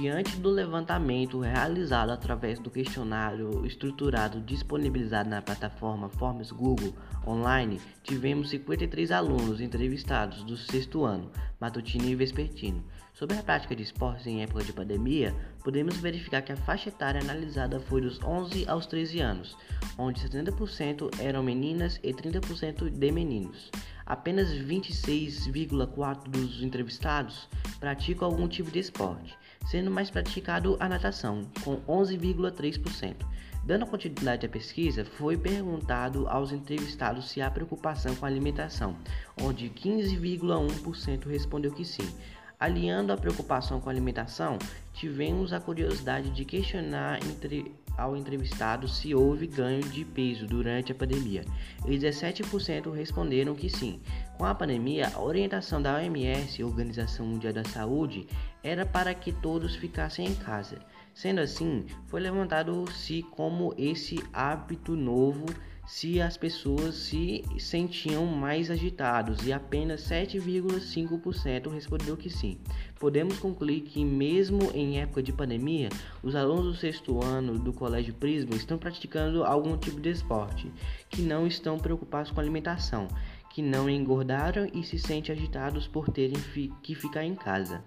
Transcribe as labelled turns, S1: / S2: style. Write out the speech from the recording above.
S1: Diante do levantamento realizado através do questionário estruturado disponibilizado na plataforma Forms Google Online, tivemos 53 alunos entrevistados do sexto ano, matutino e vespertino. Sobre a prática de esportes em época de pandemia, podemos verificar que a faixa etária analisada foi dos 11 aos 13 anos, onde 70% eram meninas e 30% de meninos. Apenas 26,4% dos entrevistados praticam algum tipo de esporte sendo mais praticado a natação, com 11,3%. Dando continuidade à pesquisa, foi perguntado aos entrevistados se há preocupação com a alimentação, onde 15,1% respondeu que sim. Aliando a preocupação com a alimentação, tivemos a curiosidade de questionar entre, ao entrevistado se houve ganho de peso durante a pandemia. E 17% responderam que sim. Com a pandemia, a orientação da OMS, Organização Mundial da Saúde, era para que todos ficassem em casa. Sendo assim, foi levantado se como esse hábito novo se as pessoas se sentiam mais agitados e apenas 7,5% respondeu que sim. Podemos concluir que mesmo em época de pandemia, os alunos do sexto ano do Colégio Prisma estão praticando algum tipo de esporte, que não estão preocupados com alimentação, que não engordaram e se sentem agitados por terem que ficar em casa.